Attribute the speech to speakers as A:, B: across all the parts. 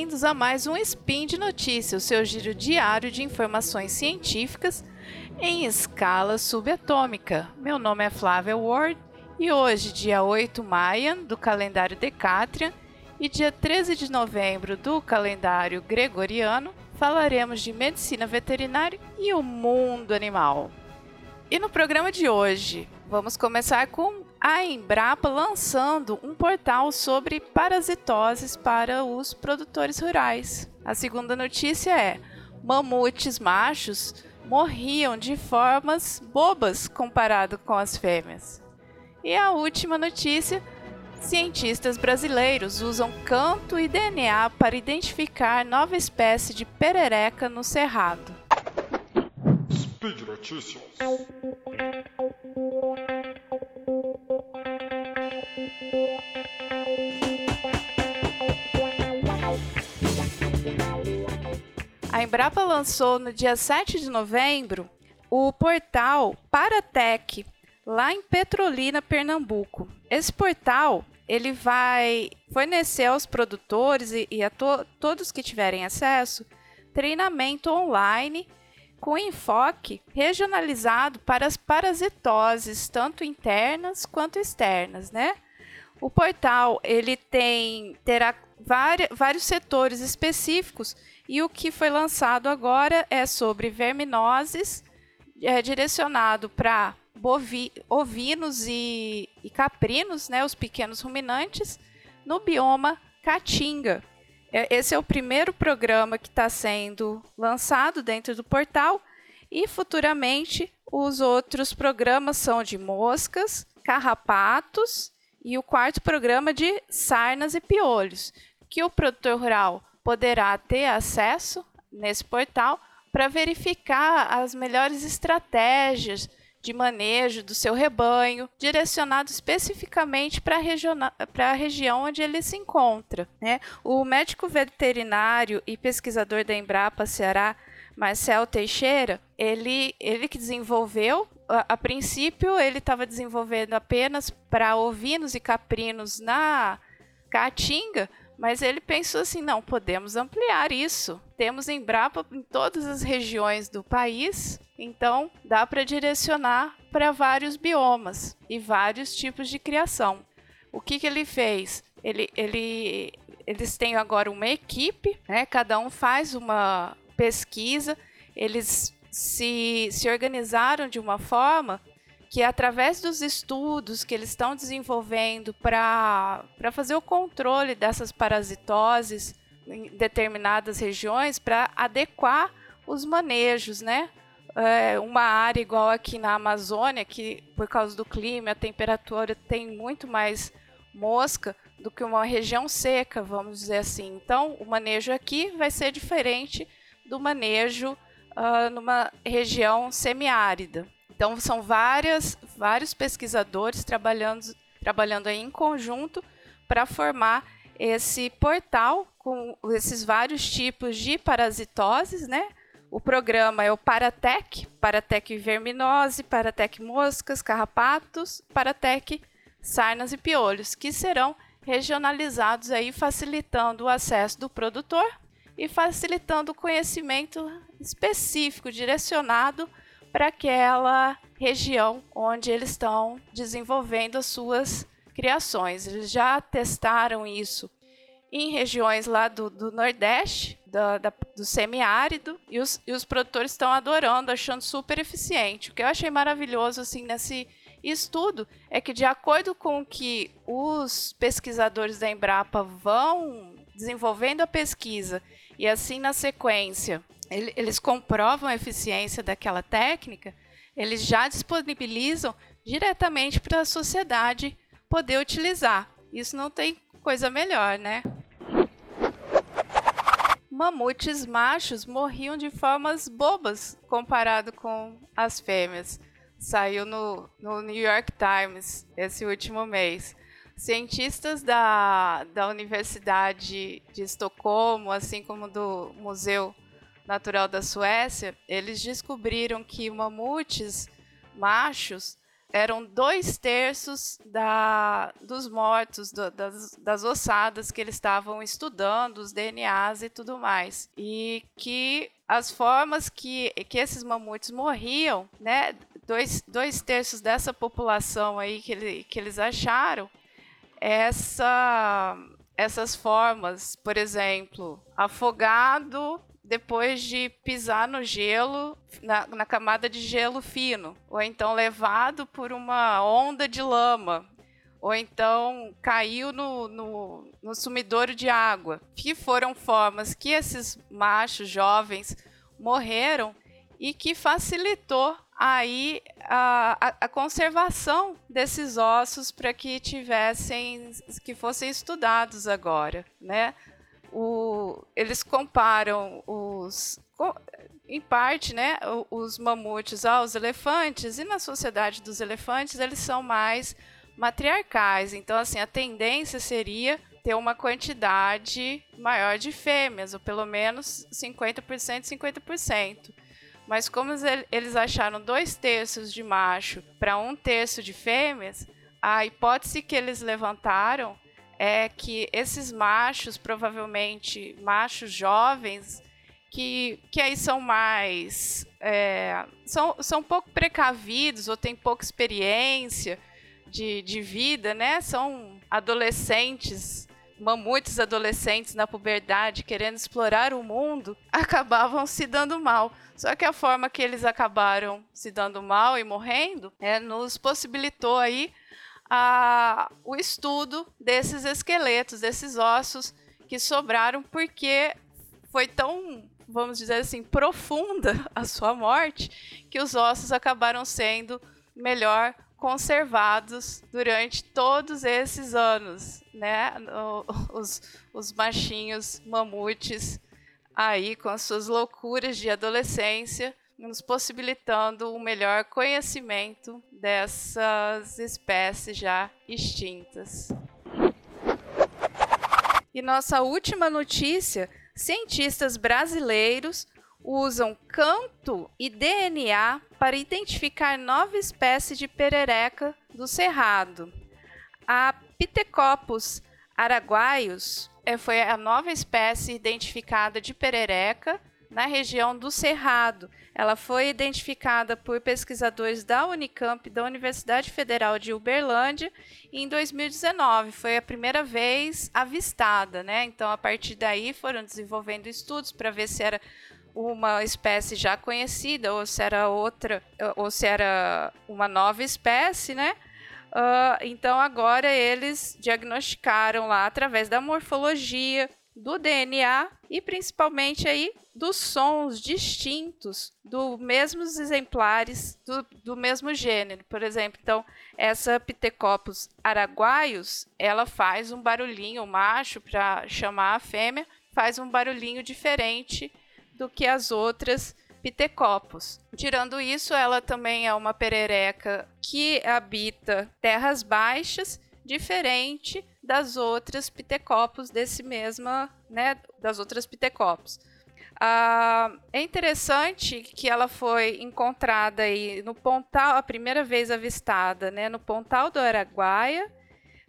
A: bem-vindos a mais um Spin de Notícias, o seu giro diário de informações científicas em escala subatômica. Meu nome é Flávia Ward e hoje, dia 8 Maia do calendário Decatrian e dia 13 de novembro do calendário Gregoriano, falaremos de medicina veterinária e o mundo animal. E no programa de hoje, vamos começar com a Embrapa lançando um portal sobre parasitoses para os produtores rurais. A segunda notícia é: mamutes machos morriam de formas bobas comparado com as fêmeas. E a última notícia: cientistas brasileiros usam canto e DNA para identificar nova espécie de perereca no cerrado. Speed Notícias. Embrapa lançou no dia 7 de novembro o portal Paratec, lá em Petrolina, Pernambuco. Esse portal ele vai fornecer aos produtores e, e a to todos que tiverem acesso treinamento online com enfoque regionalizado para as parasitoses, tanto internas quanto externas, né? O portal ele tem terá vários setores específicos e o que foi lançado agora é sobre verminoses, é direcionado para ovinos e, e caprinos, né, os pequenos ruminantes, no bioma Caatinga. É, esse é o primeiro programa que está sendo lançado dentro do portal e futuramente os outros programas são de moscas, carrapatos e o quarto programa de sarnas e piolhos, que o produtor rural poderá ter acesso nesse portal para verificar as melhores estratégias de manejo do seu rebanho, direcionado especificamente para a região onde ele se encontra. Né? O médico veterinário e pesquisador da Embrapa Ceará, Marcel Teixeira, ele, ele que desenvolveu, a, a princípio ele estava desenvolvendo apenas para ovinos e caprinos na Caatinga, mas ele pensou assim: não, podemos ampliar isso. Temos Embrapa em todas as regiões do país, então dá para direcionar para vários biomas e vários tipos de criação. O que, que ele fez? Ele, ele, eles têm agora uma equipe, né? cada um faz uma pesquisa, eles se, se organizaram de uma forma que através dos estudos que eles estão desenvolvendo para fazer o controle dessas parasitoses em determinadas regiões, para adequar os manejos, né? É, uma área igual aqui na Amazônia, que por causa do clima, a temperatura tem muito mais mosca do que uma região seca, vamos dizer assim. Então, o manejo aqui vai ser diferente do manejo uh, numa região semiárida. Então são várias, vários pesquisadores trabalhando, trabalhando aí em conjunto para formar esse portal com esses vários tipos de parasitoses, né? O programa é o Paratec, Paratec verminose, Paratec moscas, carrapatos, Paratec sarnas e piolhos, que serão regionalizados aí facilitando o acesso do produtor e facilitando o conhecimento específico direcionado para aquela região onde eles estão desenvolvendo as suas criações. Eles já testaram isso em regiões lá do, do Nordeste, do, da, do semiárido, e os, e os produtores estão adorando, achando super eficiente. O que eu achei maravilhoso assim nesse estudo é que, de acordo com que os pesquisadores da Embrapa vão desenvolvendo a pesquisa e assim na sequência eles comprovam a eficiência daquela técnica, eles já disponibilizam diretamente para a sociedade poder utilizar. Isso não tem coisa melhor, né? Mamutes machos morriam de formas bobas comparado com as fêmeas. Saiu no, no New York Times esse último mês. Cientistas da, da Universidade de Estocolmo, assim como do Museu Natural da Suécia, eles descobriram que mamutes machos eram dois terços da, dos mortos, do, das, das ossadas que eles estavam estudando, os DNAs e tudo mais. E que as formas que, que esses mamutes morriam, né? Dois, dois terços dessa população aí que, ele, que eles acharam, essa, essas formas, por exemplo, afogado depois de pisar no gelo, na, na, camada de gelo fino, ou então levado por uma onda de lama, ou então caiu no, no, no sumidouro de água, que foram formas que esses machos jovens morreram e que facilitou aí a, a, conservação desses ossos para que tivessem que fossem estudados agora, né? O, eles comparam os em parte, né, os mamutes aos elefantes e na sociedade dos elefantes eles são mais matriarcais. Então, assim, a tendência seria ter uma quantidade maior de fêmeas, ou pelo menos 50%, 50%. Mas como eles acharam dois terços de macho para um terço de fêmeas, a hipótese que eles levantaram é que esses machos, provavelmente machos jovens, que, que aí são mais. É, são, são pouco precavidos ou têm pouca experiência de, de vida, né? São adolescentes, mamutes adolescentes na puberdade, querendo explorar o mundo, acabavam se dando mal. Só que a forma que eles acabaram se dando mal e morrendo é, nos possibilitou aí a, o estudo desses esqueletos, desses ossos que sobraram, porque foi tão, vamos dizer assim, profunda a sua morte, que os ossos acabaram sendo melhor conservados durante todos esses anos, né? Os, os machinhos mamutes aí com as suas loucuras de adolescência nos possibilitando um melhor conhecimento dessas espécies já extintas. E nossa última notícia: cientistas brasileiros usam canto e DNA para identificar nova espécie de perereca do cerrado. A Pithecopus araguaios eh, foi a nova espécie identificada de perereca na região do Cerrado. Ela foi identificada por pesquisadores da Unicamp da Universidade Federal de Uberlândia em 2019. Foi a primeira vez avistada, né? Então, a partir daí, foram desenvolvendo estudos para ver se era uma espécie já conhecida ou se era outra, ou se era uma nova espécie, né? Uh, então agora eles diagnosticaram lá através da morfologia, do DNA e principalmente aí dos sons distintos dos mesmos exemplares do, do mesmo gênero. Por exemplo, então, essa Pithecopus araguaios, ela faz um barulhinho, o macho, para chamar a fêmea, faz um barulhinho diferente do que as outras Pithecopus. Tirando isso, ela também é uma perereca que habita terras baixas, diferente das outras pitecopos desse mesma, né, das outras pitecopos. Ah, é interessante que ela foi encontrada aí no Pontal, a primeira vez avistada, né, no Pontal do Araguaia,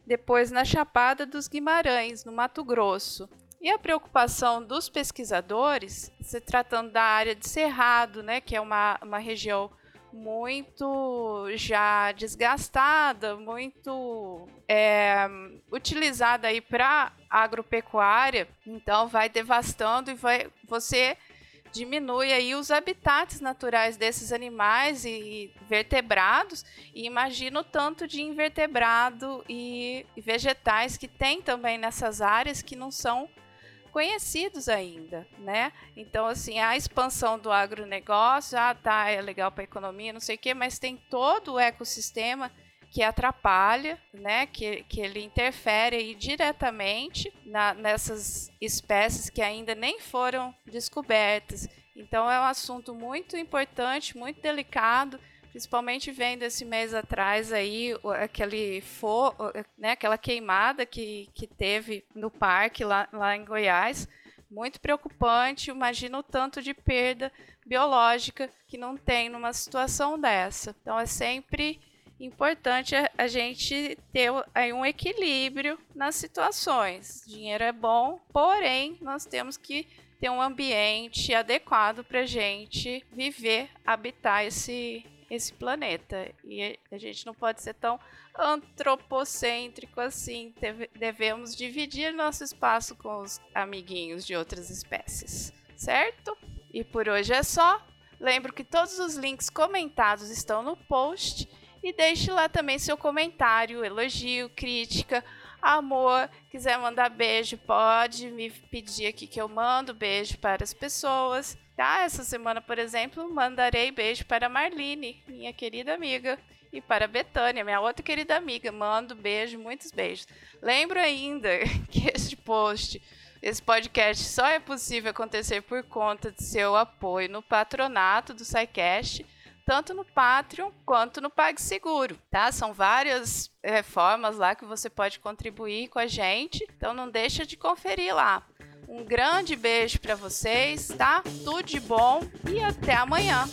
A: depois na Chapada dos Guimarães, no Mato Grosso. E a preocupação dos pesquisadores, se tratando da área de Cerrado, né, que é uma, uma região muito já desgastada, muito é, utilizada aí para agropecuária, então vai devastando e vai você diminui aí os habitats naturais desses animais e vertebrados e imagina o tanto de invertebrado e vegetais que tem também nessas áreas que não são conhecidos ainda, né? Então, assim, a expansão do agronegócio, ah, tá, é legal para a economia, não sei o quê, mas tem todo o ecossistema que atrapalha, né, que, que ele interfere aí diretamente na, nessas espécies que ainda nem foram descobertas. Então é um assunto muito importante, muito delicado principalmente vendo esse mês atrás aí aquele for, né, aquela queimada que, que teve no parque lá, lá em Goiás, muito preocupante. Imagina o tanto de perda biológica que não tem numa situação dessa. Então é sempre importante a gente ter aí um equilíbrio nas situações. Dinheiro é bom, porém nós temos que ter um ambiente adequado para gente viver, habitar esse esse planeta. E a gente não pode ser tão antropocêntrico assim. Devemos dividir nosso espaço com os amiguinhos de outras espécies, certo? E por hoje é só. Lembro que todos os links comentados estão no post e deixe lá também seu comentário, elogio, crítica, amor. Quiser mandar beijo, pode me pedir aqui que eu mando beijo para as pessoas. Tá? Essa semana, por exemplo, mandarei beijo para Marlene, minha querida amiga, e para Betânia, minha outra querida amiga. Mando beijo, muitos beijos. Lembro ainda que este post, esse podcast só é possível acontecer por conta de seu apoio no patronato do SciCast tanto no Patreon quanto no PagSeguro, tá? São várias é, formas lá que você pode contribuir com a gente, então não deixa de conferir lá. Um grande beijo para vocês, tá? Tudo de bom e até amanhã.